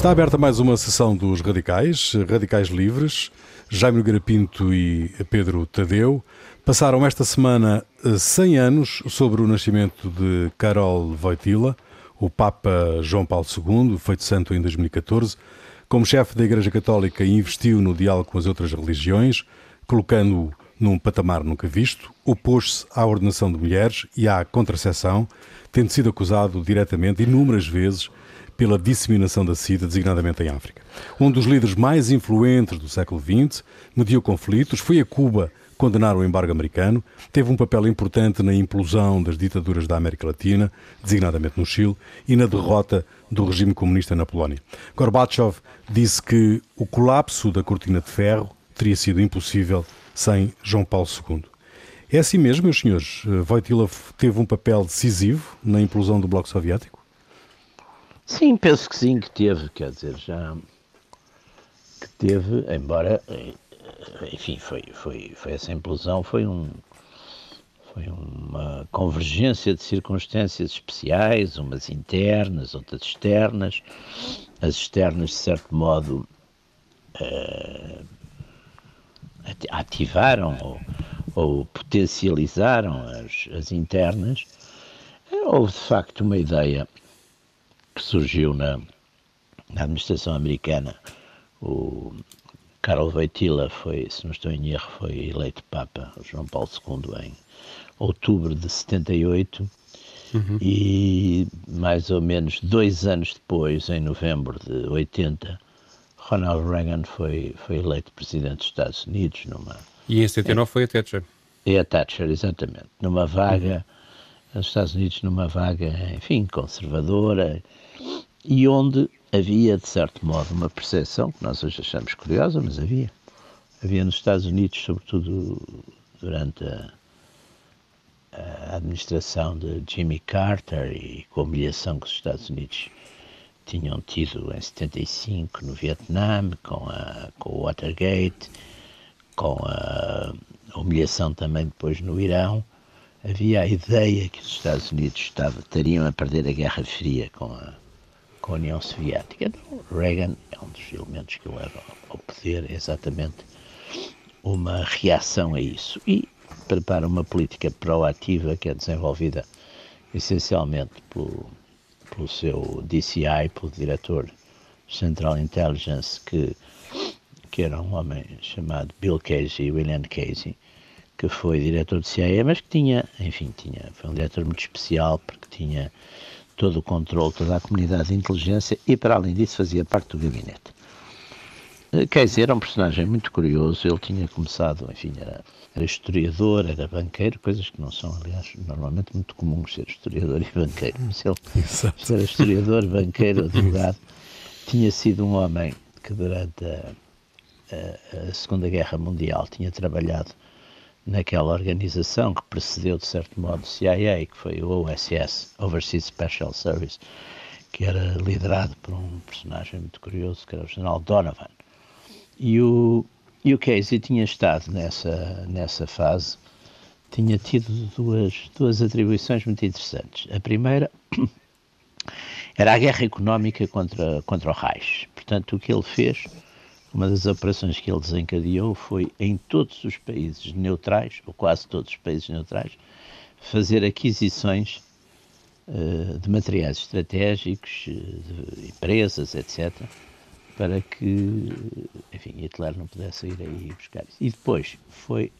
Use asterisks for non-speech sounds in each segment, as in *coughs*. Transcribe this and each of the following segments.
Está aberta mais uma sessão dos Radicais, Radicais Livres. Jaime Nogueira Pinto e Pedro Tadeu passaram esta semana 100 eh, anos sobre o nascimento de Karol Wojtyla, o Papa João Paulo II, feito santo em 2014. Como chefe da Igreja Católica, investiu no diálogo com as outras religiões, colocando-o num patamar nunca visto, opôs-se à ordenação de mulheres e à contracepção, tendo sido acusado diretamente inúmeras vezes pela disseminação da SIDA, designadamente em África. Um dos líderes mais influentes do século XX, mediou conflitos, foi a Cuba condenar o embargo americano, teve um papel importante na implosão das ditaduras da América Latina, designadamente no Chile, e na derrota do regime comunista na Polónia. Gorbachev disse que o colapso da cortina de ferro teria sido impossível sem João Paulo II. É assim mesmo, meus senhores? Wojtyla teve um papel decisivo na implosão do Bloco Soviético? Sim, penso que sim, que teve, quer dizer, já que teve, embora, enfim, foi, foi, foi essa implosão, foi um foi uma convergência de circunstâncias especiais, umas internas, outras externas. As externas, de certo modo, uh, ativaram ou, ou potencializaram as, as internas, houve de facto uma ideia que surgiu na, na administração americana. O Karol Wojtyla foi, se não estou em erro, foi eleito Papa João Paulo II em outubro de 78 uhum. e mais ou menos dois anos depois, em novembro de 80, Ronald Reagan foi, foi eleito presidente dos Estados Unidos numa... E em 79 é, foi a Thatcher. E a Thatcher, exatamente. Numa vaga, uhum. nos Estados Unidos, numa vaga, enfim, conservadora, e onde havia, de certo modo, uma percepção, que nós hoje achamos curiosa, mas havia. Havia nos Estados Unidos, sobretudo durante a, a administração de Jimmy Carter e com a humilhação que os Estados Unidos tinham tido em 75 no Vietnã, com, a, com o Watergate, com a humilhação também depois no Irão, havia a ideia que os Estados Unidos estavam, estariam a perder a Guerra Fria com a, com a União Soviética. Então, Reagan é um dos elementos que leva ao poder exatamente uma reação a isso e prepara uma política proativa que é desenvolvida essencialmente por pelo seu DCI, pelo diretor Central Intelligence, que, que era um homem chamado Bill Casey, William Casey, que foi diretor do CIA, mas que tinha, enfim, tinha, foi um diretor muito especial porque tinha todo o controle, toda a comunidade de inteligência e, para além disso, fazia parte do gabinete. Casey era um personagem muito curioso, ele tinha começado, enfim, era era historiador, era banqueiro, coisas que não são, aliás, normalmente muito comuns ser historiador e banqueiro. Mas ele Exato. era historiador, banqueiro, *laughs* advogado. Tinha sido um homem que durante a, a, a, Segunda Guerra Mundial tinha trabalhado naquela organização que precedeu, de certo modo, o CIA, que foi o OSS, Overseas Special Service, que era liderado por um personagem muito curioso, que era o general Donovan. E o, e o Casey tinha estado nessa, nessa fase, tinha tido duas, duas atribuições muito interessantes. A primeira *coughs* era a guerra económica contra, contra o Reich. Portanto, o que ele fez, uma das operações que ele desencadeou foi em todos os países neutrais, ou quase todos os países neutrais, fazer aquisições uh, de materiais estratégicos, uh, de empresas, etc., para que, enfim, Hitler não pudesse ir aí buscar isso. E depois foi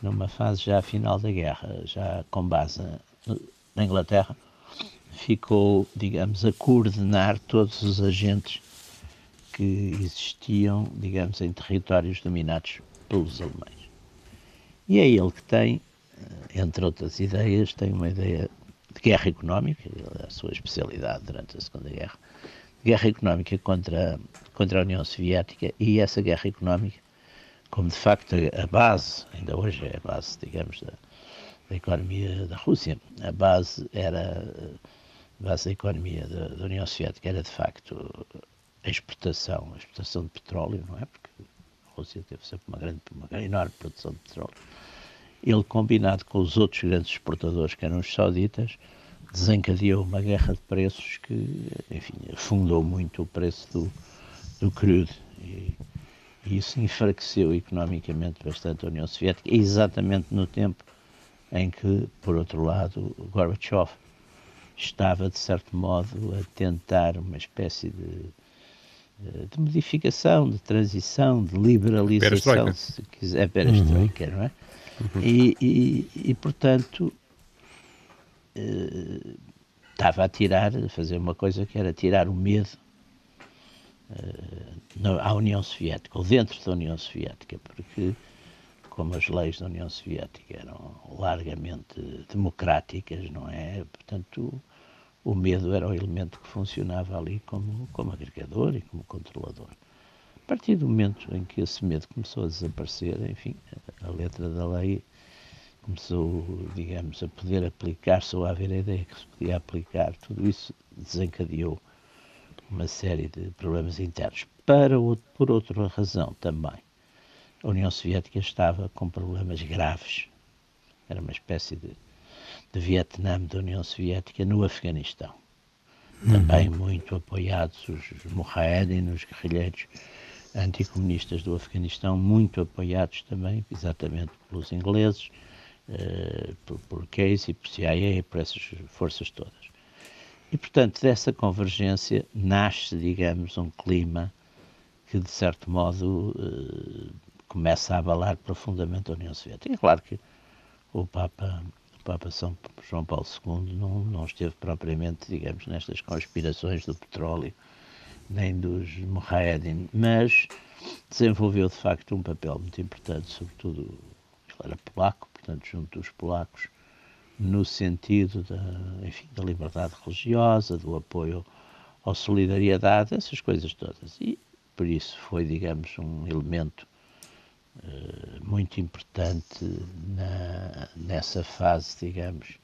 numa fase já final da guerra, já com base na Inglaterra, ficou, digamos, a coordenar todos os agentes que existiam, digamos, em territórios dominados pelos alemães. E é ele que tem, eh, entre outras ideias, tem uma ideia de guerra económica, a sua especialidade durante a Segunda Guerra, guerra económica contra, contra a União Soviética e essa guerra económica, como de facto a base, ainda hoje é a base, digamos, da, da economia da Rússia, a base era, a base da economia da, da, União Soviética era de facto a exportação, a exportação de petróleo, não é? Porque a Rússia teve sempre uma grande, uma enorme produção de petróleo. Ele, combinado com os outros grandes exportadores, que eram os sauditas, desencadeou uma guerra de preços que, enfim, afundou muito o preço do, do crudo. E, e isso enfraqueceu economicamente bastante a União Soviética, exatamente no tempo em que, por outro lado, Gorbachev estava, de certo modo, a tentar uma espécie de, de modificação, de transição, de liberalização, se quiser, perestroika, uhum. não é? Uhum. E, e, e, portanto, eh, estava a tirar, a fazer uma coisa que era tirar o medo uh, à União Soviética, ou dentro da União Soviética, porque como as leis da União Soviética eram largamente democráticas, não é? Portanto, o, medo era o elemento que funcionava ali como, como agregador e como controlador. A partir do momento em que esse medo começou a desaparecer, enfim, a letra da lei começou, digamos, a poder aplicar-se ou a haver a ideia que se podia aplicar, tudo isso desencadeou uma série de problemas internos. Para, por outra razão também, a União Soviética estava com problemas graves. Era uma espécie de, de Vietnã da União Soviética no Afeganistão. Também uhum. muito apoiados os Mujahedin, os guerrilheiros anticomunistas do Afeganistão, muito apoiados também, exatamente pelos ingleses, uh, por, por Casey, por CIA, por essas forças todas. E, portanto, dessa convergência nasce, digamos, um clima que, de certo modo, uh, começa a abalar profundamente a União Soviética. É claro que o Papa, Papa São João Paulo II não, não esteve propriamente, digamos, nestas conspirações do petróleo, nem dos Mujahedin, mas desenvolveu, de facto, um papel muito importante, sobretudo, ele era polaco, portanto, junto dos polacos, no sentido da, enfim, da liberdade religiosa, do apoio à solidariedade, essas coisas todas. E por isso foi, digamos, um elemento muito importante na, nessa fase, digamos,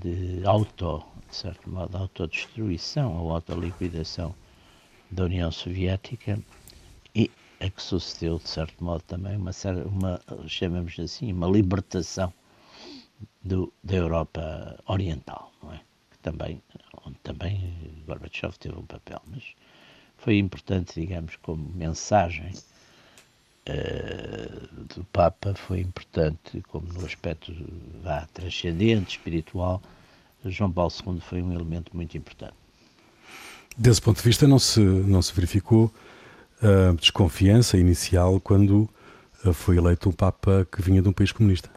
de auto, de certo modo, autodestruição ou autoliquidação da União Soviética e a que sucedeu, de certo modo, também uma, uma assim, uma libertação do, da Europa Oriental, não é? Que também, onde também Gorbachev teve um papel, mas foi importante, digamos, como mensagem uh, do Papa, foi importante como no aspecto vá, transcendente, espiritual, João Paulo II foi um elemento muito importante. Desse ponto de vista, não se, não se verificou a uh, desconfiança inicial quando uh, foi eleito um Papa que vinha de um país comunista.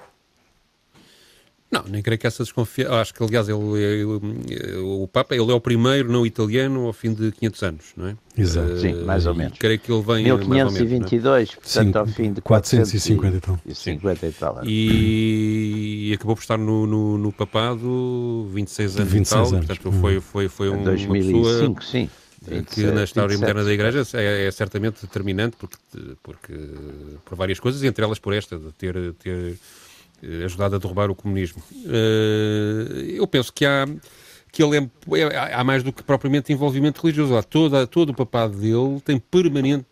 Não, nem creio que essa desconfiança. Acho que, aliás, ele, ele, o Papa ele é o primeiro não italiano ao fim de 500 anos, não é? Exato. Uh, Sim, mais ou menos. Creio que ele vem. 1522, menos, é? portanto, Sim, ao fim de 450 e tal. E, 50 e, tal e, e, acabou por estar no, no, no papado 26 anos 26 e tal. Anos. Portanto, foi, foi, foi um, 2005, uma pessoa. Sim. que na história 27, moderna da Igreja é, é, certamente determinante porque, porque, por várias coisas, entre elas por esta, de ter, ter ajudado a derrubar o comunismo. Eh, eu penso que há que ele é, é, há mais do que propriamente envolvimento religioso. Há toda, todo o papado dele tem permanente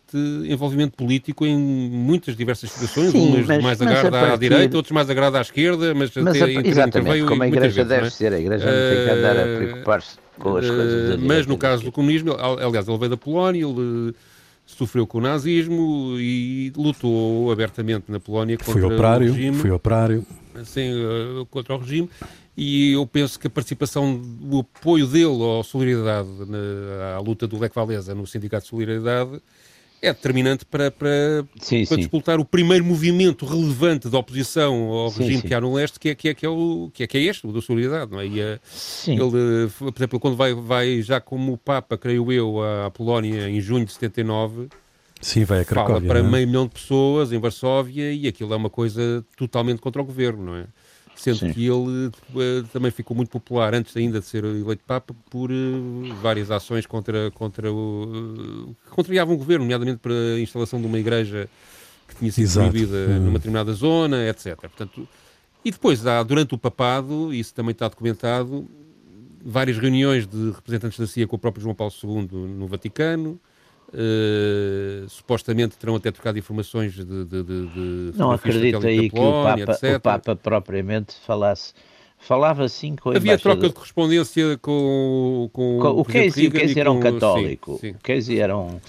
envolvimento político em muitas diversas situações, Sim, umas mas, mais agrada partir... à direita, outros mais agrada à esquerda, mas, mas até a, exatamente, como a Igreja vezes, deve é? ser, a Igreja não tem que andar a eh, preocupar-se com as coisas da Mas no caso do comunismo, aliás, ele veio da Polónia, ele sofreu com o nazismo e lutou abertamente na Polónia contra foi operário, o regime. Foi operário. Sim, eh, contra o regime. E eu penso que a participação, o apoio dele à solidariedade, na, à luta do Lech Walesa no Sindicato de Solidariedade, é determinante para, para, sim, para sim. disputar o primeiro movimento relevante de oposição ao sim, regime que há no leste, que é, que é, que é, o, que é, que é este, o da solidariedade. Não é? e, ele, por exemplo, quando vai, vai já como Papa, creio eu, à Polónia em junho de 79, Sim, vai a Cracóvia, fala para é? meio milhão de pessoas em Varsóvia e aquilo é uma coisa totalmente contra o governo, não é? Sendo Sim. que ele uh, também ficou muito popular antes ainda de ser eleito Papa por uh, várias ações contra, contra o. Uh, que contrariavam o governo, nomeadamente para a instalação de uma igreja que tinha sido Exato. proibida hum. numa determinada zona, etc. Portanto, e depois há, durante o papado, isso também está documentado, várias reuniões de representantes da CIA com o próprio João Paulo II no Vaticano, Uh, supostamente terão até trocado informações de, de, de, de não acredito aí Polónia, que o Papa, o Papa, propriamente falasse falava assim com a Havia troca de correspondência com, com, com o Casey. O Casey era um católico. Sim, sim. O Casey era um,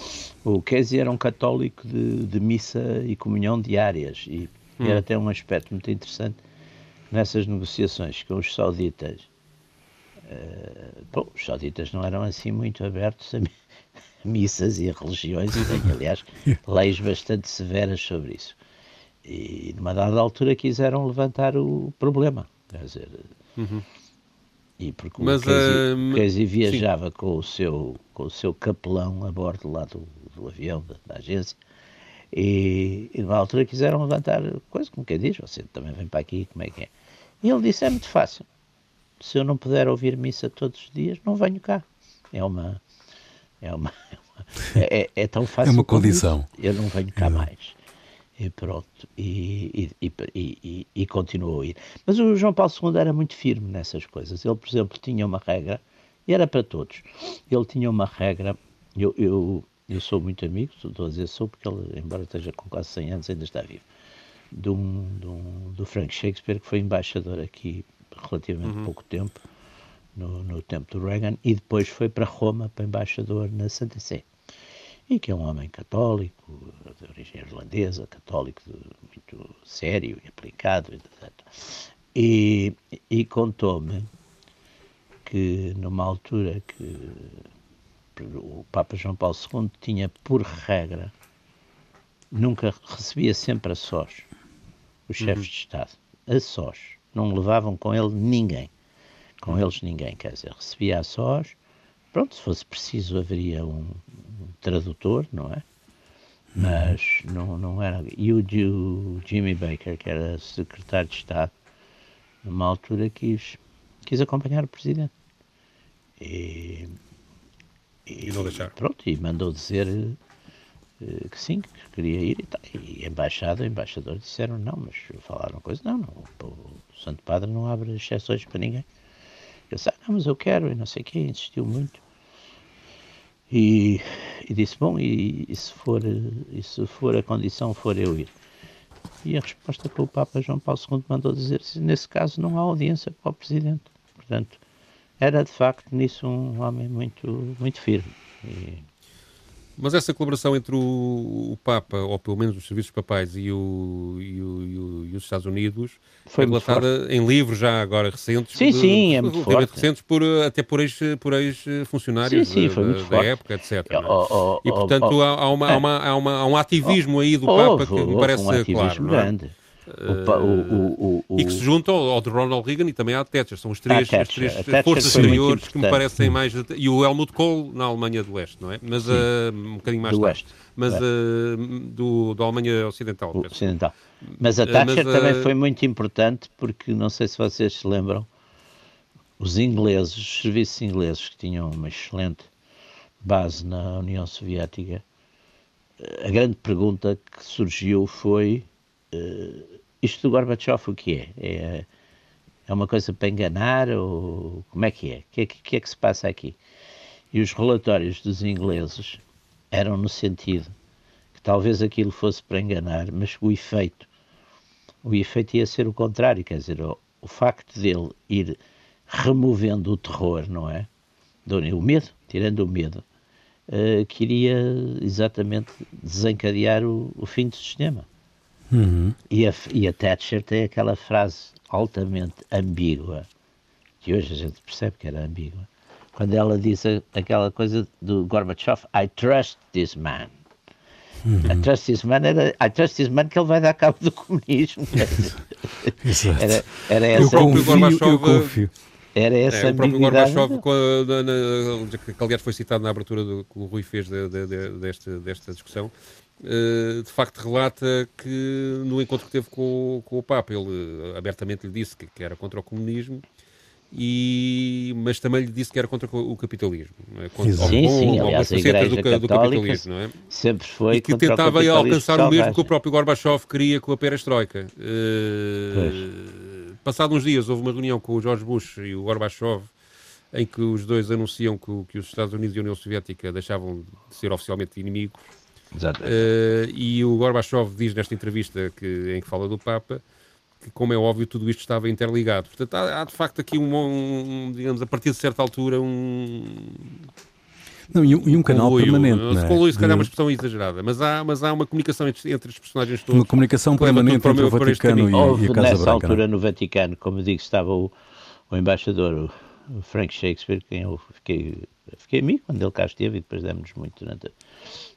o Casey era um católico de, missa e comunhão diárias e hum. era até um aspecto muito interessante nessas negociações com os sauditas. Uh, bom, os sauditas não eram assim muito abertos a missas e religiões e têm, aliás, *laughs* leis bastante severas sobre isso. E numa dada altura quiseram levantar o problema. Quer dizer, uhum. e porque Mas, o Casey, uh, Casey viajava com o, seu, com o seu capelão a bordo lá do, do avião, da, da agência, e, e numa altura quiseram levantar coisa, como quem diz, você também vem para aqui, como é que é? E ele disse, é muito fácil. Se eu não puder ouvir missa todos os dias, não venho cá. É uma... É uma... *laughs* É, é, é tão fácil. É uma condição. Eu não venho cá é. mais. E pronto, e, e, e, e, continuou a ir. Mas o João Paulo II era muito firme nessas coisas. Ele, por exemplo, tinha uma regra, e era para todos. Ele tinha uma regra, eu, eu, eu sou muito amigo, estou a dizer sou, porque ele, embora esteja com quase 100 anos, ainda está vivo, de um, de um, do Frank Shakespeare, que foi embaixador aqui relativamente uhum. pouco tempo, no, no tempo do Reagan, e depois foi para Roma, para embaixador na Santa Sé e que é um homem católico, de origem irlandesa, católico muito sério e aplicado, etc. E, e contou-me que numa altura que o Papa João Paulo II tinha por regra, nunca recebia sempre a sós os chefes uhum. de Estado, a sós, não levavam com ele ninguém, com eles ninguém, quer dizer, recebia a sós, pronto, se fosse preciso haveria um, tradutor, não é? Mas não, não era. E o, o Jimmy Baker, que era secretário de Estado, numa altura quis, quis acompanhar o presidente. E, e, e não deixar. Pronto, e mandou dizer uh, que sim, que queria ir e tal. E embaixada, embaixador disseram não, mas falaram coisa, não, não o, o Santo Padre não abre exceções para ninguém. Disse, ah, não, mas eu quero, e não sei o quê, insistiu muito. E, e disse, bom, e, e, se for, e se for a condição, for eu ir? E a resposta que o Papa João Paulo II mandou dizer, nesse caso não há audiência para o Presidente. Portanto, era de facto nisso um homem muito, muito firme. E, mas essa colaboração entre o, o, Papa, ou pelo menos os serviços papais, e, o, e, o, e os Estados Unidos, foi é relatada em livros já agora recentes. Sim, de, sim, é muito forte. recentes, por, até por ex-funcionários ex da, da, época, etc. Oh, oh, oh, e, portanto, há, há, uma, há, uma, há, uma, há um ativismo aí do Papa que me parece um claro. É? Grande. O, o, e que se junta ao, ao, de Ronald Reagan e também à Thatcher. São os três, Thatcher, as três forças exteriores que me parecem mais. E o Helmut Kohl na Alemanha do Leste, não é? Mas uh, um bocadinho mais do tarde. Oeste. Mas uh, do, da Alemanha Ocidental. Ocidental. Mas a Thatcher mas, também foi muito importante porque, não sei se vocês se lembram, os ingleses, os serviços ingleses que tinham uma excelente base na União Soviética, a grande pergunta que surgiu foi uh, isto do Gorbachev o que é? é? É uma coisa para enganar ou como é que é? O que, que é que se passa aqui? E os relatórios dos ingleses eram no sentido que talvez aquilo fosse para enganar, mas o efeito, o efeito ia ser o contrário, quer dizer, o, o facto dele ir removendo o terror, não é? O medo, tirando o medo, uh, queria exatamente desencadear o, o fim do sistema. Uhum. E, a, e a Thatcher tem aquela frase altamente ambígua, que hoje a gente percebe que era ambígua, quando ela diz a, aquela coisa do Gorbachev, I trust this man. Uhum. I trust this man era, I trust this man que ele vai dar cabo do comunismo. *laughs* Exato. Era, era essa. Eu confio, eu confio. Era essa é, o próprio Gorbachev, que aliás foi citado na abertura do, que o Rui fez de, de, de, desta, desta discussão, de facto relata que no encontro que teve com, com o Papa, ele uh, abertamente lhe disse que, que, era contra o comunismo, e, mas também lhe disse que era contra o capitalismo. É? Contra, sim, ou, sim, aliás, a Igreja do, do capitalismo, não é? sempre foi E que tentava o alcançar o mesmo que o próprio Gorbachev queria com a perestroika. Uh, passado uns dias houve uma reunião com o George Bush e o Gorbachev em que os dois anunciam que, que os Estados Unidos e a União Soviética deixavam de ser oficialmente inimigos Uh, e o Gorbachev diz nesta entrevista que, em que fala do Papa que, como é óbvio, tudo isto estava interligado. Portanto, há, há de facto aqui um, um, digamos, a partir de certa altura, um. Não, e, um, e um canal permanente. Se não é? se calhar, é uma expressão exagerada, mas há, mas há uma comunicação entre, entre os personagens todos. uma comunicação permanente para entre o Vaticano e, caminho. e Houve a Casa nessa Branca. não altura no Vaticano, como eu digo, estava o, o embaixador, o, Frank Shakespeare, quem eu fiquei, fiquei amigo quando ele cá esteve e depois demos-nos muito durante, a-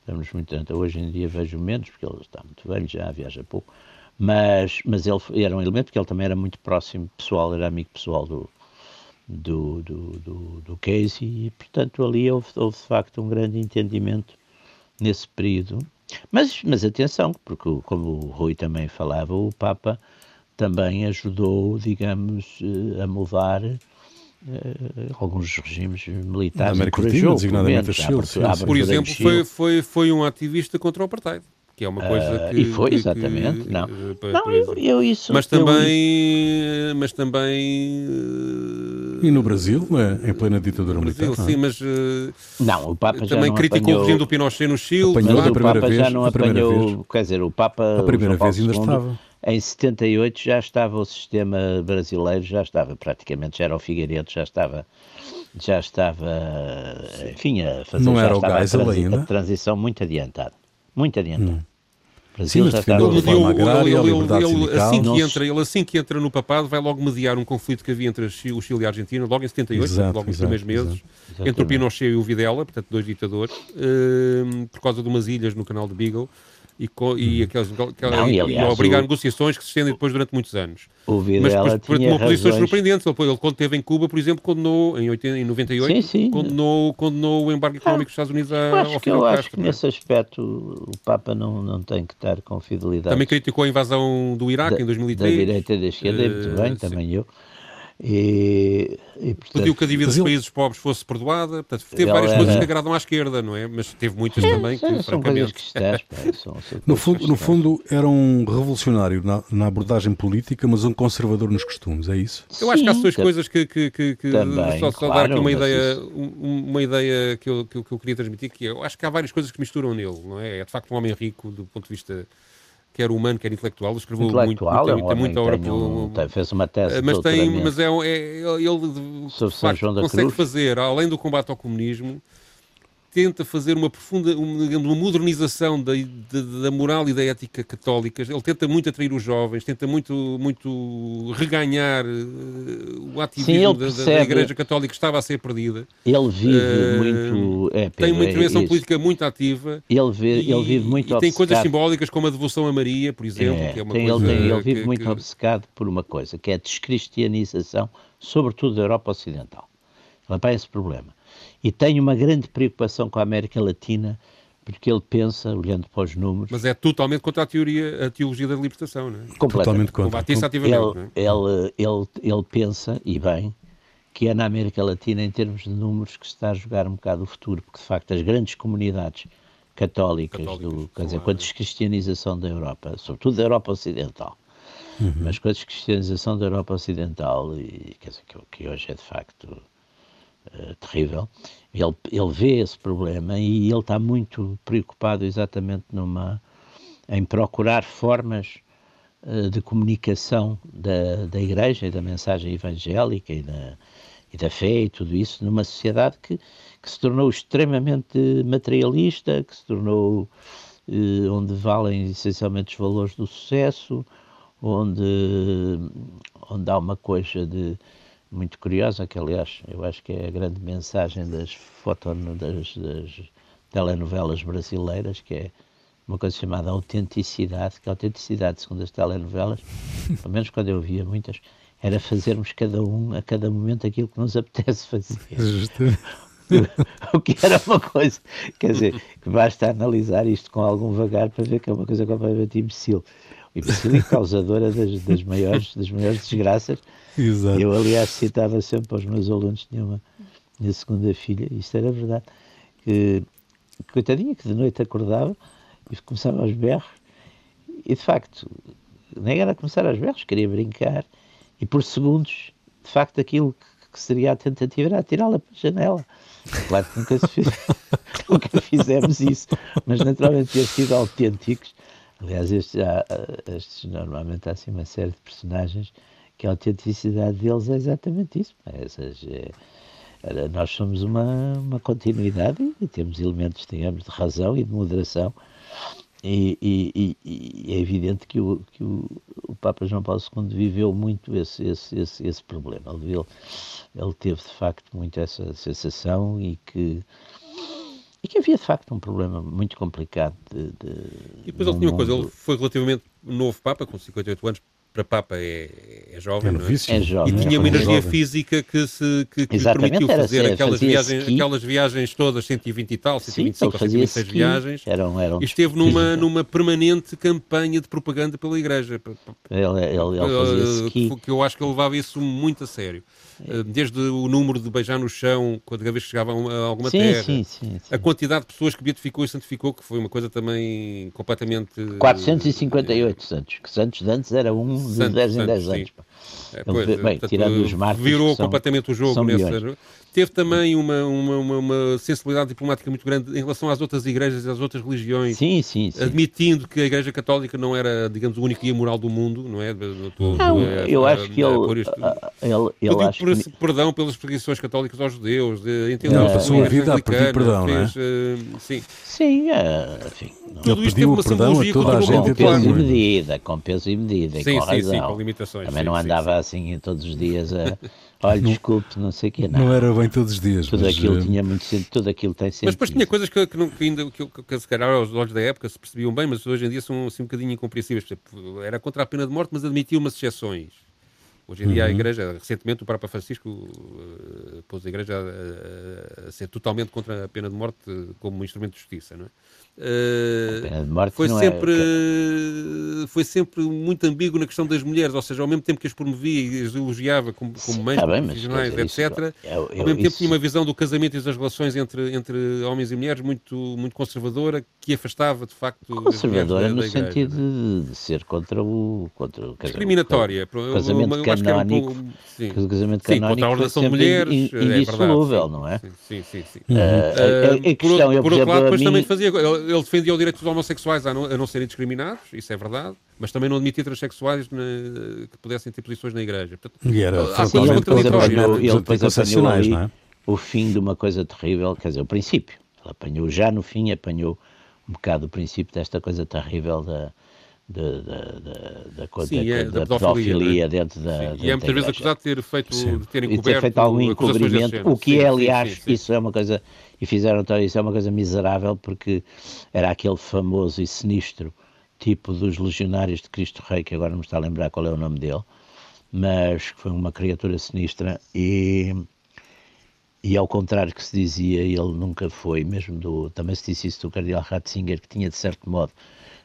demos muito Hoje em dia vejo menos, porque ele está muito velho, já viaja pouco, mas, mas ele era um elemento porque ele também era muito próximo pessoal, era amigo pessoal do, do, do, do, do Casey. E, portanto, ali houve, houve de facto um grande entendimento nesse período. Mas, mas atenção, porque como o Rui também falava, o Papa também ajudou, digamos, eh, a mudar alguns regimes militares. Da América Latina, designadamente pelo menos, a a Chile, abertura- sim, a sim. Por exemplo, foi, foi, foi um ativista contra o apartheid, que é uma coisa Ah, que. e foi, que- exatamente. que, não, eh, pa- não eu, eu isso. Mas eu- também. Mas também. eh, E no Brasil, não é? em plena ditadura Brasil, militar. não é? sim, mas eh, Não, o Papa já também não criticou apanhou, o regime do Pinochet no Chile. Apanhou Mas a claro. o primeira Papa já vez, não a primeira apanhou, vez. quer dizer, o Papa A primeira vez ainda II, estava. Em 78 já estava o sistema brasileiro, já estava praticamente, já era o Figueiredo, já estava, já estava, enfim, a fazer Não já era o estava a, Geisel transi- ainda? a transição muito adiantada, muito adiantada. O Sim, Brasil mas já defendeu a Ele, reforma mediou- agrária, ele- a ele- liberdade ele- sindical. assim que entra, ele assim que entra no papado vai logo mediar um conflito que havia entre a o Chile e a Argentina, logo em 78, Exato, logo nos primeiros meses, exato. entre o Pinochet e o Videla, portanto dois ditadores, hum, por causa de umas ilhas no canal de Beagle, e, co- e, aquelas, aquela- Não, e, e aliás, obrigar o- negociações que se estendem depois durante muitos anos. O Mas Videla depois, depois tomou posições surpreendentes. Ele, ele, quando esteve em Cuba, por exemplo, condenou, em, 80, em 98, Sim, sim. Condenou, condenou o embargo económico dos Estados Unidos a- acho ao que, eu acho Castro. que não é? nesse aspecto o Papa não, não tem que estar com fidelidade Também criticou a invasão do Iraque da, em da 2003. direita e da esquerda, e muito Eh, bem, sim. também eu. E, e, portanto, Pediu que a dívida dos países pobres fosse perdoada. Portanto, teve várias era- coisas que agradam à esquerda, não é? Mas teve muitas também que, francamente. cristãs, pá, são, são No fundo, no fundo, era um revolucionário na, na abordagem política, mas um conservador nos costumes, é isso? Eu acho que há Sim, duas coisas que, que, que, que Também, só, só dar aqui uma ideia, isso- um- uma ideia que eu, que, eu, que eu queria transmitir, que é, eu acho que há várias coisas que misturam nele, não é? É de facto um homem rico do ponto de vista quer humano, quer intelectual, ele escreveu intelectual, muito, é tem, um tem homem muita que obra tem tem- fez uma tese de mas tem, mas é, é ele da consegue Cruz. fazer, além do combate ao comunismo, tenta fazer uma profunda, uma, uma modernização da, da, da moral e da ética católicas. Ele tenta muito atrair os jovens, tenta muito, muito reganhar eh, o ativismo ele da- da, Igreja Católica que estava a ser perdida. Ele vive Eh, muito. É, Tem Pedro, uma é intervenção isso. política muito ativa. Ele, vê, e, ele vive muito e tem coisas obcecado. simbólicas como a devoção a Maria, por exemplo, É, que é uma tem- coisa ele, tem- ele vive que- muito que- obcecado por uma coisa, que é a descristianização, sobretudo da Europa Ocidental. Ele tem esse problema. E tem uma grande preocupação com a América Latina, porque ele pensa, olhando para os números, Mas é totalmente contra a teoria, a teologia da libertação, não é? Completamente. contra. Combate isso ativamente, não Ele, é? ele, ele, ele pensa, e bem, que é na América Latina, em termos de números, que se está a jogar um bocado o futuro, porque de facto as grandes comunidades católicas, Católicas, do, quer dizer, com a descristianização da Europa, sobretudo da Europa Ocidental, mas com a descristianização da Europa Ocidental, e, quer dizer, que, que hoje é de facto eh, terrível, ele, ele vê esse problema e ele está muito preocupado exatamente numa, em procurar formas eh, de comunicação da, da Igreja e da mensagem evangélica e da, e da fé e tudo isso numa sociedade que, que se tornou extremamente materialista, que se tornou eh, onde valem essencialmente os valores do sucesso, onde, onde há uma coisa de muito curiosa, que aliás eu acho que é a grande mensagem das, foto, das, das telenovelas brasileiras, que é uma coisa chamada autenticidade, que a autenticidade, segundo as telenovelas, *laughs* pelo menos quando eu via muitas, era fazermos cada um, a cada momento, aquilo que nos apetece fazer. *laughs* Justamente. *laughs* o que era uma coisa, quer dizer, que basta analisar isto com algum vagar para ver que é uma coisa completamente imbecil. Imbecil e causadora das, das, maiores, das maiores desgraças. Exato. Eu, aliás, citava sempre aos meus alunos, tinha uma minha segunda filha, isto era verdade, que, coitadinha, que de noite acordava e começava aos berros, e de facto, nem era começar aos berros, queria brincar, e por segundos, de facto, aquilo que, seria a tentativa era atirá-la para a janela. Claro que nunca, se fez, *laughs* nunca fizemos isso, mas naturalmente ter sido autênticos, Aliás, estes, há, estes, normalmente há assim uma série de personagens que a autenticidade deles é exatamente isso. É, é, nós somos uma, uma continuidade e temos elementos, digamos, de razão e de moderação. E, e, e, é evidente que, o, que o, o, Papa João Paulo II viveu muito esse, esse, esse, esse problema. Ele, ele teve, de facto, muito essa sensação e que e que havia de facto um problema muito complicado de. de e depois ele tinha uma coisa, ele foi relativamente novo Papa, com 58 anos, para Papa é, é jovem, é, é? é jovem, e tinha é uma energia jovem. física que, se, que, que permitiu fazer assim, aquelas viagens, aquelas viagens todas, 120 e tal, 125 ou 126 ski, viagens, eram, eram e esteve numa, numa permanente campanha de propaganda pela Igreja. Ele, ele, ele fazia ski. Que eu acho que ele levava isso muito a sério. Eh, desde o número de beijar no chão, cada vez que chegava a alguma sim, terra, sim, sim, a quantidade de pessoas que beatificou e santificou, que foi uma coisa também completamente. 458 santos, que santos de antes era um de 10 em 10 anos. É, pois, bem, portanto, tirando os marcos, virou completamente o jogo nesse, teve também uma, uma, uma, uma, sensibilidade diplomática muito grande em relação às outras igrejas e às outras religiões, sim, sim, sim. admitindo que a Igreja Católica não era, digamos, o único guia moral do mundo, não é? Não, é, eu é, acho que ele, ele, ele acho por, que... perdão pelas perseguições católicas aos judeus, entendeu? Ele passou a vida a pedir perdão, fez, não é? Uh, sim, sim é, enfim, ele pediu o perdão a toda a gente. Com peso e medida, com peso e medida, sim, com sim, razão. Sim, com limitações. Também não andava assim todos os dias a Olha, desculpe, não sei o que não. Não era bem todos os dias. Tudo mas... aquilo eh, tinha muito sentido, tudo aquilo tem sentido. Mas depois tinha coisas que, que, não, que ainda, que, que, se calhar aos olhos da época se percebiam bem, mas hoje em dia são assim um bocadinho incompreensíveis. Era contra a pena de morte, mas admitia umas exceções. Hoje em dia uhum. a Igreja, recentemente o Papa Francisco uh, pôs a Igreja a, a, ser totalmente contra a pena de morte como um instrumento de justiça, não é? Uh, foi é sempre é... foi sempre muito ambíguo na questão das mulheres, ou seja, ao mesmo tempo que as promovia e as elogiava como, como mães tá profissionais, etc., eu, eu, ao mesmo tempo tinha uma visão do casamento e das relações entre, entre homens e mulheres muito, muito conservadora, que afastava de facto conservadora no sentido de, de, ser contra o, contra o casamento, discriminatória, casamento canónico, um, sim. o casamento sim, contra a ordenação de mulheres, indissolúvel, é não é? Sim, sim, sim. Uh, a, a, questão, por, por outro lado, depois também fazia ele defendia o direito dos homossexuais a não, a não serem discriminados, isso é verdade, mas também não admitia transexuais na, que pudessem ter posições na igreja. Portanto, e era ele depois apanhou, ele depois apanhou aí é? o fim de uma coisa terrível, quer dizer, o princípio. Ele apanhou já no fim, apanhou um bocado o princípio desta coisa terrível da, da, da, da, Sim, é, da, da pedofilia, é? dentro da. Sim, e é muitas vezes acusado de ter feito de ter encoberto, ter feito algum encobrimento, o que sim, é, aliás, isso é uma coisa e fizeram então isso é uma coisa miserável porque era aquele famoso e sinistro tipo dos legionários de Cristo Rei, que agora não me está a lembrar qual é o nome dele, mas que foi uma criatura sinistra e, e ao contrário que se dizia, ele nunca foi, mesmo do, também se disse isso do cardeal Ratzinger, que tinha de certo modo,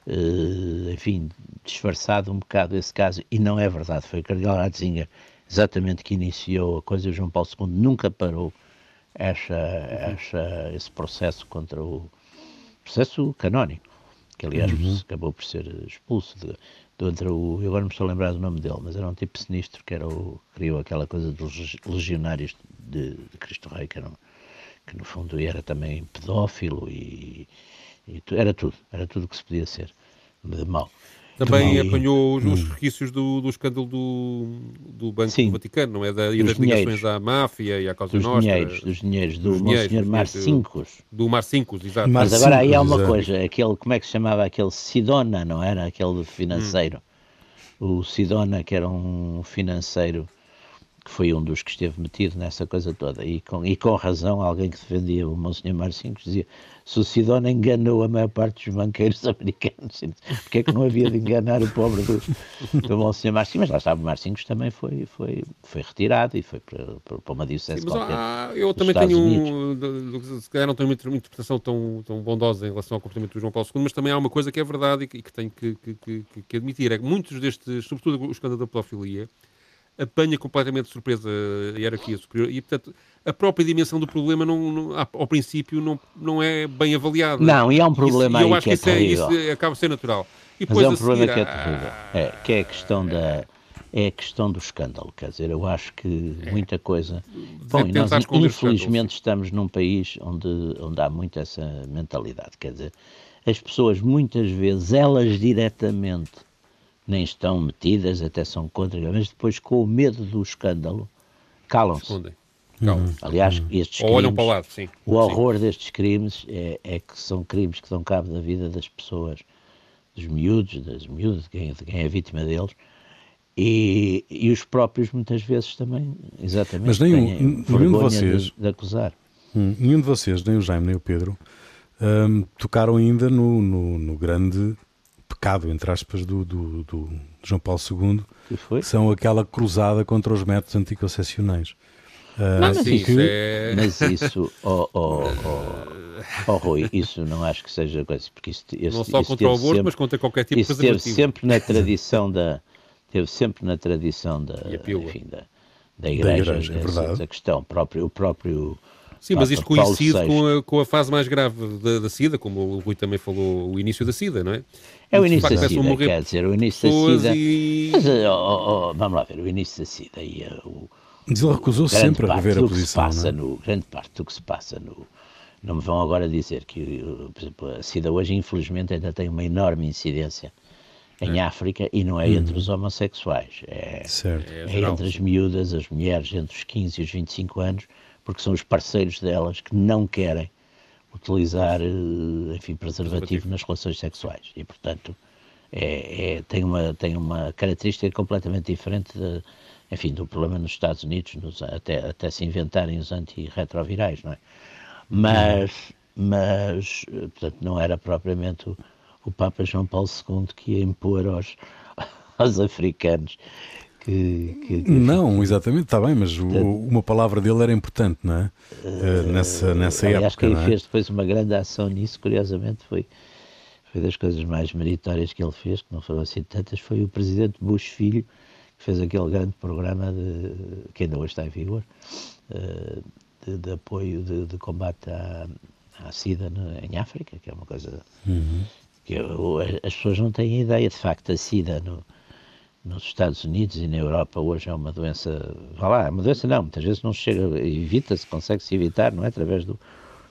eh, enfim, disfarçado um bocado esse caso, e não é verdade, foi o cardeal Ratzinger exatamente que iniciou a coisa, João Paulo II nunca parou essa, essa, esse processo contra o processo canónico, que aliás uhum. acabou por ser expulso de, entre o, eu agora não me estou a lembrar do nome dele, mas era um tipo sinistro que era o, criou aquela coisa dos legionários de, de Cristo Rei, que, eram, que no fundo era também pedófilo e, e era tudo, era tudo que se podia ser de mal. Também apanhou os, hum. resquícios do, do escândalo do, do Banco Sim. do Vaticano, não é? Da, e das ligações à máfia e à causa dos Nostra. Dinheiros, dos dinheiros, do Monsenhor Marcincos. Do Marcincos, exato. Mas agora aí há uma coisa, aquele, como é que se chamava? Aquele Sidona, não era? Aquele financeiro. Hum. O Sidona, que era um financeiro que foi um dos que esteve metido nessa coisa toda, e com, e com razão, alguém que defendia o Monsenhor Marcincos dizia se o Sidona enganou a maior parte dos banqueiros *laughs* americanos, porque é que não havia de enganar o pobre do, do Monsenhor Marcinhos? Mas lá estava, o Marcinhos também foi, foi, foi retirado e foi para, para uma diocese Sim, qualquer. Ah, eu também tenho, se calhar não tenho uma interpretação tão, tão bondosa em relação ao comportamento do João Paulo II, mas também há uma coisa que é verdade e que, que tenho que, que, que, que admitir, é que muitos destes, sobretudo o escândalo da pedofilia, apanha completamente de surpresa a hierarquia superior e, portanto, a própria dimensão do problema, não, não, ao princípio, não, não é bem avaliada. Não, e há um problema isso, aí eu acho que, que é isso, é, isso acaba de ser natural. E Mas é um problema que é terrível, é, que é a questão da é a questão do escândalo, quer dizer, eu acho que é. muita coisa... Bom, nós infelizmente estamos num país onde, onde há muito essa mentalidade, quer dizer, as pessoas muitas vezes, elas diretamente, nem estão metidas, até são contra, mas depois com o medo do escândalo, calam-se. Uhum. Aliás, uhum. estes crimes, Ou olham para o lado, sim. O horror sim. destes crimes é, é, que são crimes que dão cabo da vida das pessoas, dos miúdos, das miúdas, de quem, de quem é vítima deles, e, e, os próprios muitas vezes também, exatamente, Mas nenhum, nenhum de vocês, de, de acusar. Hum, nenhum de vocês, nem o Jaime nem o Pedro, um, tocaram ainda no, no, no, grande pecado, entre aspas, do, do, do João Paulo II, que, foi? que são aquela cruzada contra os métodos anticoncepcionais. Uh, mas, sim, isso, é... mas isso, oh, oh, oh, oh, Rui, isso não acho que seja coisa, porque isso, isso não só isso contra o aborto, sempre, mas contra qualquer tipo isso de preservativo. Teve sempre na tradição da, teve sempre na tradição da, enfim, da, da igreja, da, igreja, é essa, essa questão, próprio, o próprio Sim, mas isto coincide com a, com a, fase mais grave da, da, SIDA, como o Rui também falou, o início da SIDA, não é? É o início da SIDA, quer dizer, o início da SIDA... E... Mas, oh, oh, vamos lá ver, o início da SIDA e o... Mas ele recusou sempre a rever a posição, passa não é? no, Grande parte do que se passa no... Não me vão agora dizer que, por exemplo, a SIDA hoje, infelizmente, ainda tem uma enorme incidência em é. África e não é uhum. entre os homossexuais. É, é, é entre as miúdas, as mulheres entre os 15 e os 25 anos, porque são os parceiros delas que não querem utilizar, eh, enfim, preservativo nas relações sexuais. E, portanto, é, é, tem, uma, tem uma característica completamente diferente, de, enfim, do problema nos Estados Unidos, nos, até, até se inventarem os antirretrovirais, não é? Mas, mas portanto, não era propriamente o, o Papa João Paulo II que ia impor aos, *laughs* aos africanos que, que, que... Não, exatamente, está bem, mas o, uma palavra dele era importante, não é? Uh, nessa nessa aliás, época. quem é? fez depois uma grande ação nisso, curiosamente, foi, foi das coisas mais meritórias que ele fez, que não foram assim tantas, foi o presidente Bush Filho, que fez aquele grande programa de, que ainda hoje está em vigor, uh, de, de, apoio de, de combate à, à SIDA no, em África, que é uma coisa uhum. que as pessoas não têm ideia, de facto, a SIDA no nos Estados Unidos e na Europa hoje é uma doença, vá lá, é uma doença não, muitas vezes não chega, evita-se, consegue-se evitar, não é? Através do,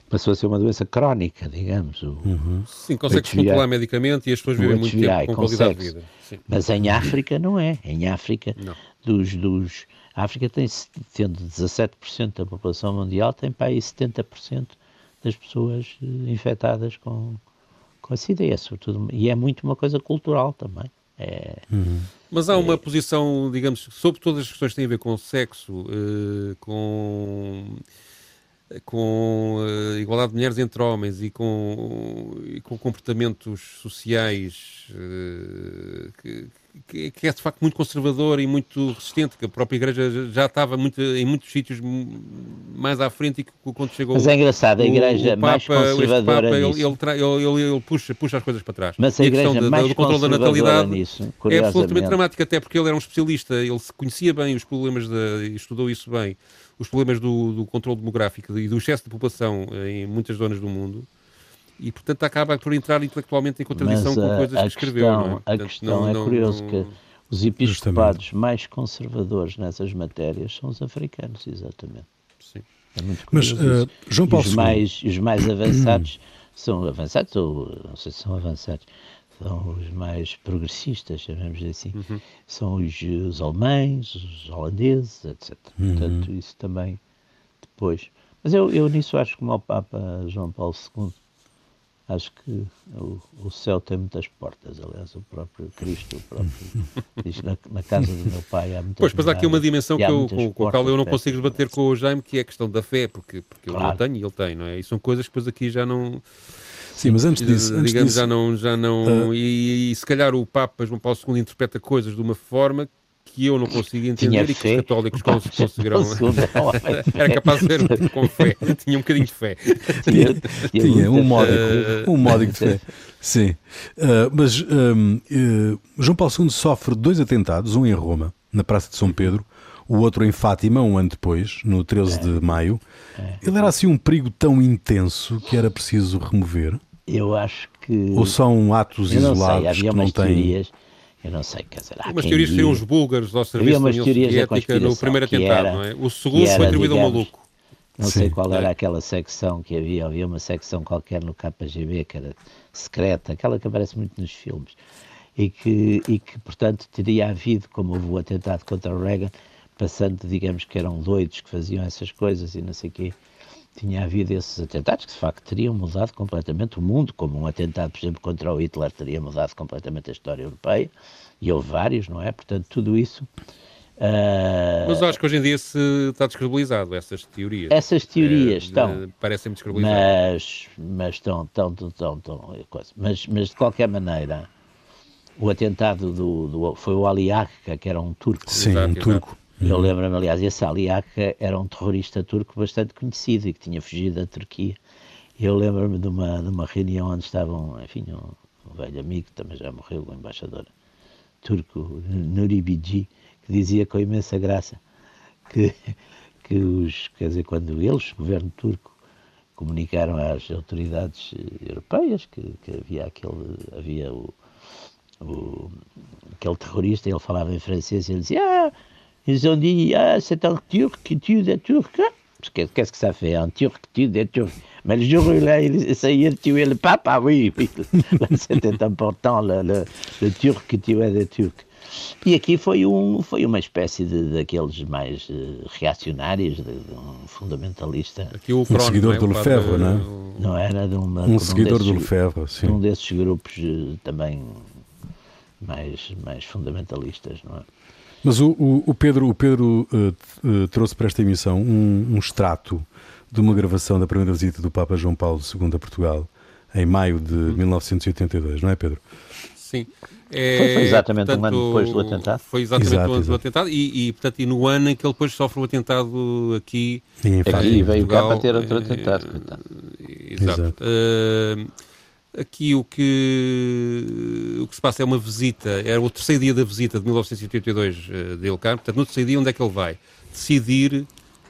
passou a ser uma doença crónica, digamos. O, uhum. Sim, consegue-se controlar medicamente e as pessoas vivem muito tempo com qualidade de vida. Sim. Mas em África não é. Em África, não. dos, dos, a África tem, tendo 17% da população mundial, tem para aí 70% das pessoas eh, infectadas com, com a SIDA. E é, sobretudo, e é muito uma coisa cultural também. É, uhum. Mas há uma é, posição, digamos, sobre todas as questões que têm a ver com sexo, uh, com, com uh, igualdade de mulheres entre homens e com, e com comportamentos sociais uh, que, que, que, é de facto muito conservador e muito resistente, que a própria Igreja já estava muito, em muitos sítios mais à frente e que quando chegou Mas é engraçado, a Igreja o, o Papa, mais conservadora Papa, nisso. Ele, ele, ele, ele, puxa, puxa as coisas para trás. Mas a, a Igreja questão mais do controle da natalidade nisso, é absolutamente dramática, até porque ele era um especialista, ele conhecia bem os problemas, de, estudou isso bem, os problemas do, do controle demográfico e do excesso de população em muitas zonas do mundo e portanto acaba por entrar intelectualmente em contradição Mas, com coisas que escreveu. Questão, não é? Portanto, a questão não, é não, curioso não... que os episcopados mais conservadores nessas matérias são os africanos, exatamente. Sim. É muito curioso. Mas, uh, João Paulo os mais, os mais *clears throat* avançados são avançados, ou não sei se são avançados, são os mais progressistas, chamamos assim, uhum. são os, os, alemães, os holandeses, etc. Uhum. Portanto, isso também depois. Mas eu, eu nisso acho que como o Papa João Paulo II acho que o, o, céu tem muitas portas, aliás, o próprio Cristo, o próprio, *laughs* diz na, na casa do meu pai há muitas Pois, mas há aqui uma dimensão que eu, com, com a qual eu não consigo debater com o Jaime, que é a questão da fé, porque, porque claro. eu não tenho e ele tem, não é? E são coisas que depois aqui já não... Sim, mas antes disso, antes digamos, disso, já não, já não, uh... e, e, se calhar o Papa João Paulo II interpreta coisas de uma forma que eu não consigo entender e que os católicos *laughs* conseguiram. *laughs* Era capaz de ser com fé, tinha um bocadinho de fé. *laughs* Tinha, tinha um módico, um módico de fé. Sim. Uh, mas um, uh, João Paulo II sofre dois atentados, um em Roma, na Praça de São Pedro, o outro em Fátima, um ano depois, no 13 de maio. Ele era assim um perigo tão intenso que era preciso remover? Eu acho que. Ou são atos isolados que não têm. Teorias eu não sei, quer dizer, há Umas teorias seriam os búlgaros ao serviço da União Soviética no primeiro atentado, era, não é? O segundo foi atribuído ao maluco. Não Sim. sei qual era aquela secção que havia, havia uma secção qualquer no KGB que era secreta, aquela que aparece muito nos filmes, e que, e que portanto, teria havido, como houve o atentado contra o Reagan, passando, digamos que eram doidos que faziam essas coisas e não sei o quê, tinha havido esses atentados que de facto teriam mudado completamente o mundo, como um atentado, por exemplo, contra o Hitler teria mudado completamente a história europeia, e houve vários, não é? Portanto, tudo isso. Uh... Mas acho que hoje em dia se está descredibilizado essas teorias. Essas teorias é, estão. Parecem descredibilizadas. Mas, mas estão, estão, estão, estão, coisa. Mas, mas de qualquer maneira, o atentado do, do foi o Ali Akka, que era um turco. Sim, exato, um turco. Eu lembro-me, aliás, esse Ali Akka era um terrorista turco bastante conhecido e que tinha fugido da Turquia. Eu lembro-me de uma, de uma reunião onde estavam, enfim, um, um velho amigo, também já morreu, o embaixador turco, Nuri Bilge, que dizia com imensa graça que, que os, quer dizer, quando eles, o governo turco, comunicaram às autoridades europeias que, que havia aquele, havia o, o, aquele terrorista, ele falava em francês e ele dizia, ah, ils ont dit, ah, c'est un turc qui tue des turcs. Qu'est-ce que ça fait, un turc qui tue des turcs Mais le jour où il a essayé de tuer le pape, ah oui, oui *laughs* c'était important, le, le, le turc qui tuait des turcs. E aqui foi, um, foi uma espécie de, daqueles mais uh, reacionários, de, de, um fundamentalista. Aqui o um seguidor é? do Lefebvre, não é? Não era de uma, um seguidor desses, do Lefebvre, sim. Um desses grupos uh, também mais, mais fundamentalistas, não é? Mas o, o, o Pedro, o Pedro uh, uh, trouxe para esta emissão um, um, extrato de uma gravação da primeira visita do Papa João Paulo II a Portugal em maio de 1982, não é, Pedro? Sim. É, foi, foi, exatamente portanto, um ano depois do atentado. Foi exatamente exato, um ano do atentado e, e, portanto, e no ano em que ele depois sofre o atentado aqui. Em aqui veio cá para ter outro atentado. É, exato. exato. Uh, aqui o que, o que se passa é uma visita, era o terceiro dia da visita de 1982 uh, dele cá, portanto, no terceiro dia onde é que ele vai? Decidir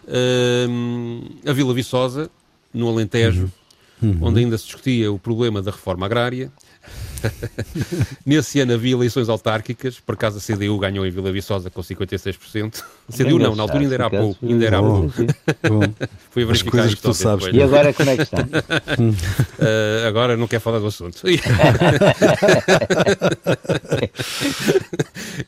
uh, a Vila Viçosa, no Alentejo, uhum. Uhum. onde ainda se discutia o problema da reforma agrária, *laughs* Nesse ano havia eleições autárquicas, por acaso a CDU ganhou em Vila Viçosa com 56%. A CDU não, na altura ainda era pouco. Ainda era pouco. *laughs* Foi verificar isto tu sabes. E agora como é que está? uh, *laughs* agora não quer falar do assunto.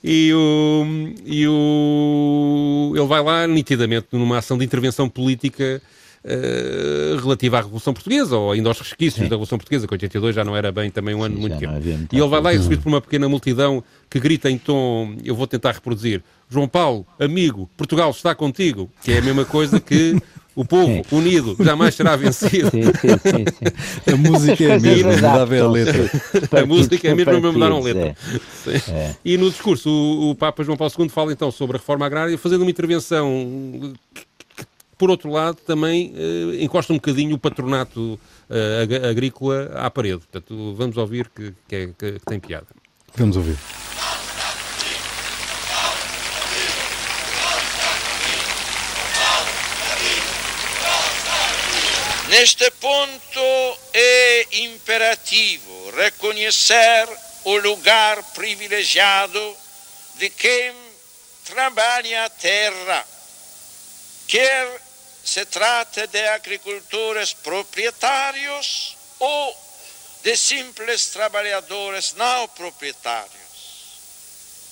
e, o, e o, ele vai lá nitidamente numa ação de intervenção política uh, relativa à Revolução Portuguesa, ou ainda aos resquícios Sim. da Revolução Portuguesa, que 82 já não era bem também um ano Sim, muito tempo. E ele vai lá e recebido por uma pequena multidão que grita em tom, eu vou tentar reproduzir, João Paulo, amigo, Portugal está contigo, que é a mesma coisa que o povo sim. unido jamais será vencido. Sim, sim, a música é a mesma, mudava a letra. A música é a mesma, mas mudaram a letra. É. É. E no discurso, o, o, Papa João Paulo II fala então sobre a reforma agrária, fazendo uma intervenção por outro lado, também uh, encosta um bocadinho o patronato uh, agrícola à parede. Portanto, vamos ouvir que, que, é, que, que tem piada. Vamos ouvir. Neste ponto é imperativo reconhecer o lugar privilegiado de quem trabalha a terra, quer se trata de agricultores proprietários ou de simples trabalhadores não proprietários.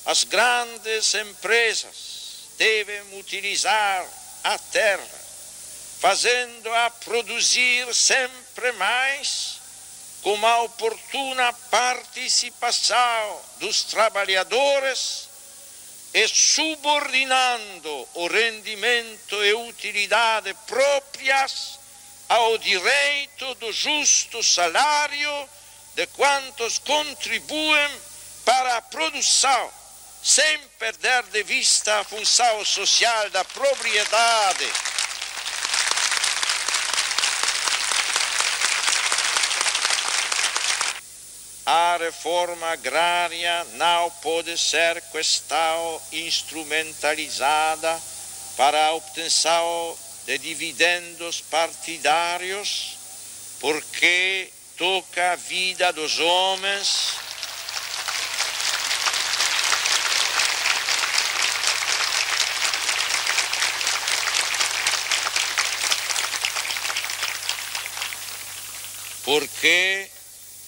As grandes empresas devem utilizar a terra, fazendo-a produzir sempre mais, com a oportuna participação dos trabalhadores e subordinando o rendimento e utilidade próprias ao direito do justo salário de quantos contribuem para a produção, sem perder de vista a função social da propriedade. A reforma agrária não pode ser questão instrumentalizada para a obtenção de dividendos partidários, porque toca a vida dos homens. Porque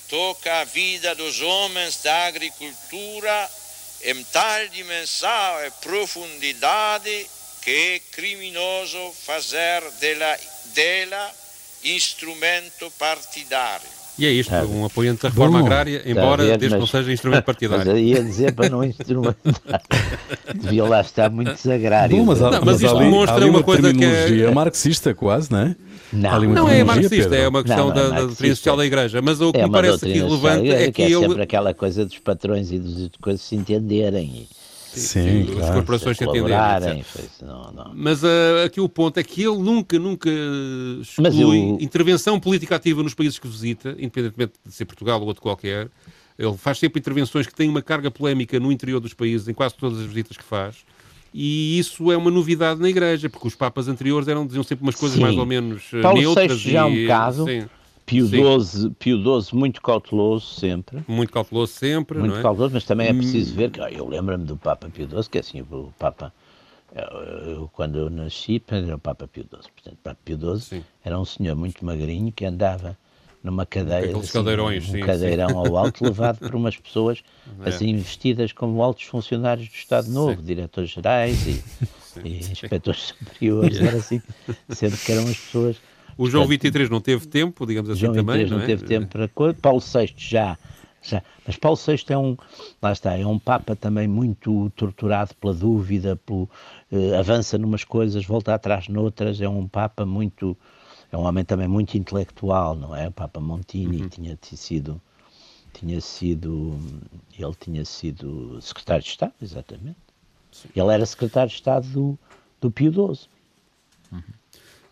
toca a vida dos homens da agricultura em tal dimensão e profundidade que é criminoso fazer dela, dela instrumento partidário. E é isto, tá. um apoiante da reforma Bom, agrária, embora ver, desde mas, não seja instrumento partidário. Mas ia dizer para não instrumentar. *laughs* Devia lá estar muito desagrário. Bom, mas, há, não, mas, mas isto ali, demonstra uma, uma coisa que é marxista, quase, não é? Não, não é marxista, Pedro. é uma questão não, da, é da doutrina social da Igreja. Mas o que é me parece aqui relevante é que, que é sempre aquela coisa dos patrões e dos coisas se entenderem. Sim, sim, claro. as corporações se entenderem. Não, não. Mas uh, aqui o ponto é que ele nunca, nunca exclui eu... intervenção política ativa nos países que visita, independentemente de ser Portugal ou outro qualquer. Ele faz sempre intervenções que têm uma carga polémica no interior dos países, em quase todas as visitas que faz. E isso é uma novidade na Igreja, porque os papas anteriores eram, diziam sempre umas coisas sim. mais ou menos uh, Paulo neutras. VI já é um caso. Sim. Pio XII, Pio XII muito cauteloso sempre. Muito cauteloso sempre, Muito é? cauteloso, mas também é hum. preciso ver que eu lembro-me do Papa Pio XII, que é assim, o Papa, eu, quando eu nasci, era o Papa Pio XII. Portanto, o Papa Pio XII sim. era um senhor muito magrinho que andava numa cadeira, assim, cadeirões, um sim, cadeirão sim. ao alto, levado por umas pessoas *laughs* é. assim vestidas como altos funcionários do Estado Novo, diretores gerais e, *laughs* e inspectores *laughs* superiores, era assim, sempre que eram as pessoas o João Portanto, 23 não teve tempo, digamos assim João também. não, não é? teve tempo para coisa. Paulo VI já, já. Mas Paulo VI é um, lá está, é um Papa também muito torturado pela dúvida, pelo, eh, avança numas coisas, volta atrás noutras. É um Papa muito, é um homem também muito intelectual, não é? O Papa Montini uhum. tinha sido, tinha sido, ele tinha sido secretário de Estado, exatamente. Sim. Ele era secretário de Estado do, do Pio XII. Uhum.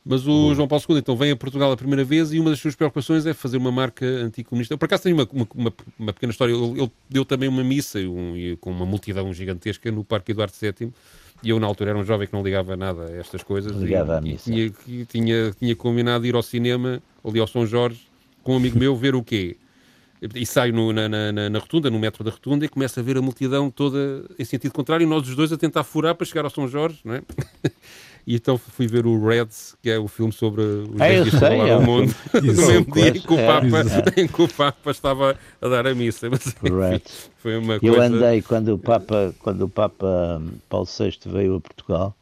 Mas o João Paulo II então vem a Portugal a primeira vez e uma das suas preocupações é fazer uma marca anticomunista. Por acaso tem uma, uma, uma pequena história. Ele, ele, deu também uma missa um, com uma multidão gigantesca no Parque Eduardo VII. E eu, na altura, era um jovem que não ligava nada a estas coisas. Ligava e, à missa. E tinha, tinha, tinha combinado ir ao cinema, ali ao São Jorge, com um amigo meu, ver o quê? E saio no, na, na, na, rotunda, no metro da rotunda, e começa a ver a multidão toda em sentido contrário, e nós os dois a tentar furar para chegar ao São Jorge, não é? *laughs* e então fui ver o Reds, que é o filme sobre os ah, dias que é, o mundo, *laughs* no mesmo dia em que, o Papa, é, em *laughs* que o Papa estava a dar a missa. Mas, enfim, foi uma Eu coisa... andei quando o Papa, quando o Papa Paulo VI veio a Portugal,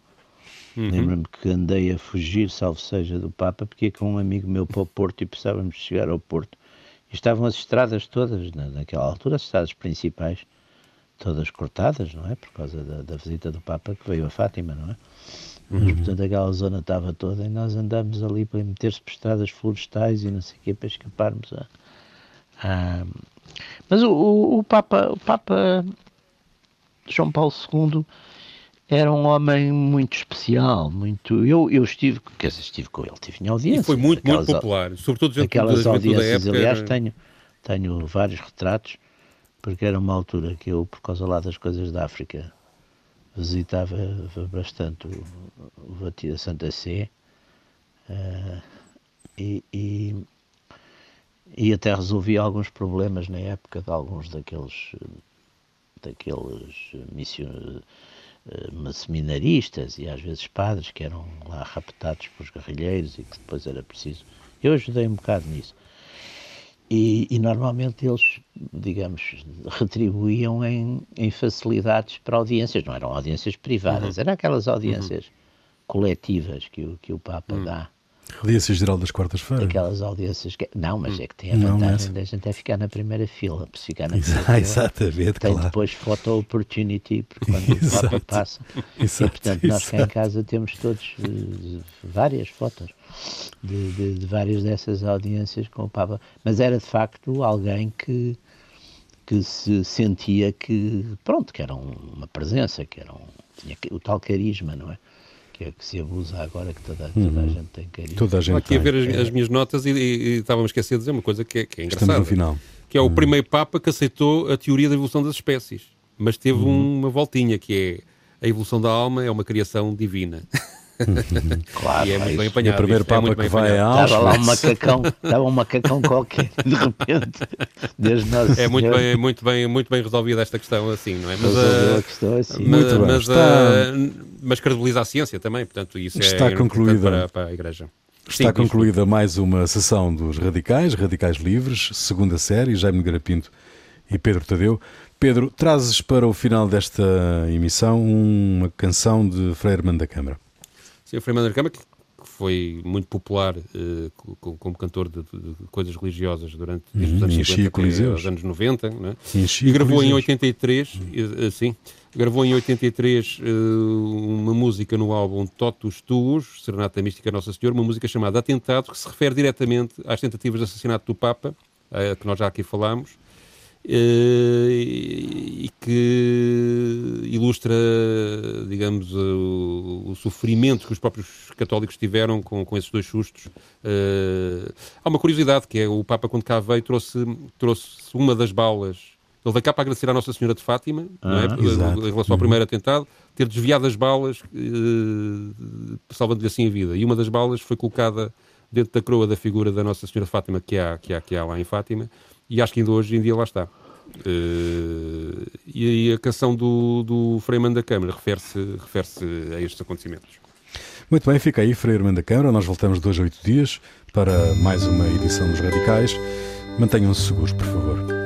uhum. lembro-me que andei a fugir, salvo seja, do Papa, porque ia com um amigo meu para o Porto e precisávamos chegar ao Porto. E estavam as estradas todas, naquela altura, as estradas principais, todas cortadas, não é? Por causa da, da visita do Papa que veio a Fátima, não é? Mas, uhum. portanto, aquela zona estava toda e nós andámos ali para meter-se por estradas florestais e não sei o quê, para escaparmos a... a... Mas o, o, o, Papa, o Papa João Paulo II era um homem muito especial, muito... Eu, eu estive, quer dizer, estive com ele, tive em audiência. E foi muito, aquelas, muito popular, sobretudo dentro aquelas da, audiências, época. Aliás, tenho, tenho vários retratos, porque era uma altura que eu, por causa lá das coisas da África, visitava bastante o, o Santa Sé uh, e, e, e, até resolvia alguns problemas na época de alguns daqueles daqueles mission, uh, seminaristas e às vezes padres que eram lá raptados pelos guerrilheiros e que depois era preciso. Eu ajudei um bocado nisso. E, e, normalmente eles, digamos, retribuíam em, em, facilidades para audiências, não eram audiências privadas, uhum. eram aquelas audiências uhum. coletivas que o, que o Papa uhum. dá. Audiência Geral das quartas-feiras. Aquelas audiências que. Não, mas hum. é que tem a vantagem da gente é ficar na primeira fila. Se ficar na primeira fila, Exatamente, tem claro. depois photo opportunity, porque quando o Papa passa. *laughs* Exato, e portanto, nós cá em casa temos todos uh, várias fotos de, de, de, várias dessas audiências com o Papa. Mas era de facto alguém que, que se sentia que, pronto, que era uma presença, que era um, tinha o tal carisma, não é? Que é que se abusa agora que toda, toda uhum. a gente tem carisma. Toda a gente Aqui a ver as, as minhas notas e, e, e estávamos a esquecer de dizer uma coisa que é, que é engraçada. Estamos no final. Que é o uhum. primeiro Papa que aceitou a teoria da evolução das espécies. Mas teve uhum. uma voltinha que é a evolução da alma é uma criação divina. *laughs* Claro, e é muito bem apanhado. o primeiro é Papa é que vai a Estava lá um macacão, estava um macacão qualquer, *laughs* de repente, desde nós. É muito bem, muito, bem, muito bem resolvida esta questão assim, não é? Mas, a questão assim. Mas, mas, uh, mas credibiliza a ciência também, portanto, isso Está é concluída. Para, para a Igreja. Está Sim, concluída mais uma sessão dos Radicais, Radicais Livres, segunda série, Jaime Garapinto e Pedro Tadeu. Pedro, trazes para o final desta emissão uma canção de Freire da Câmara. Sim, o da Câmara, que foi muito popular uh, como, como, cantor de, de, coisas religiosas durante desde os uhum, anos 50 até os anos 90, né? e gravou em 83, uhum. assim, gravou em 83 uh, uma música no álbum Totus Tuus, Serenata Mística Nossa Senhora, uma música chamada Atentado, que se refere diretamente às tentativas de assassinato do Papa, uh, que nós já aqui falámos, e que ilustra, digamos, o, o, sofrimento que os próprios católicos tiveram com, com esses dois sustos. Uh, há uma curiosidade que é o Papa, quando cá veio, trouxe, trouxe uma das balas. Ele veio cá para agradecer à Nossa Senhora de Fátima, ah, é? em relação ao primeiro atentado, ter desviado as balas, uh, salvando-lhe assim a vida. E uma das balas foi colocada dentro da coroa da figura da Nossa Senhora de Fátima, que há, que há, que há lá em Fátima e acho que ainda hoje em dia lá está. Uh, e a canção do, do Freeman da Câmara refere-se refere a estes acontecimentos. Muito bem, fica aí Freeman da Câmara. Nós voltamos dois a oito dias para mais uma edição dos Radicais. Mantenham-se seguros, por favor.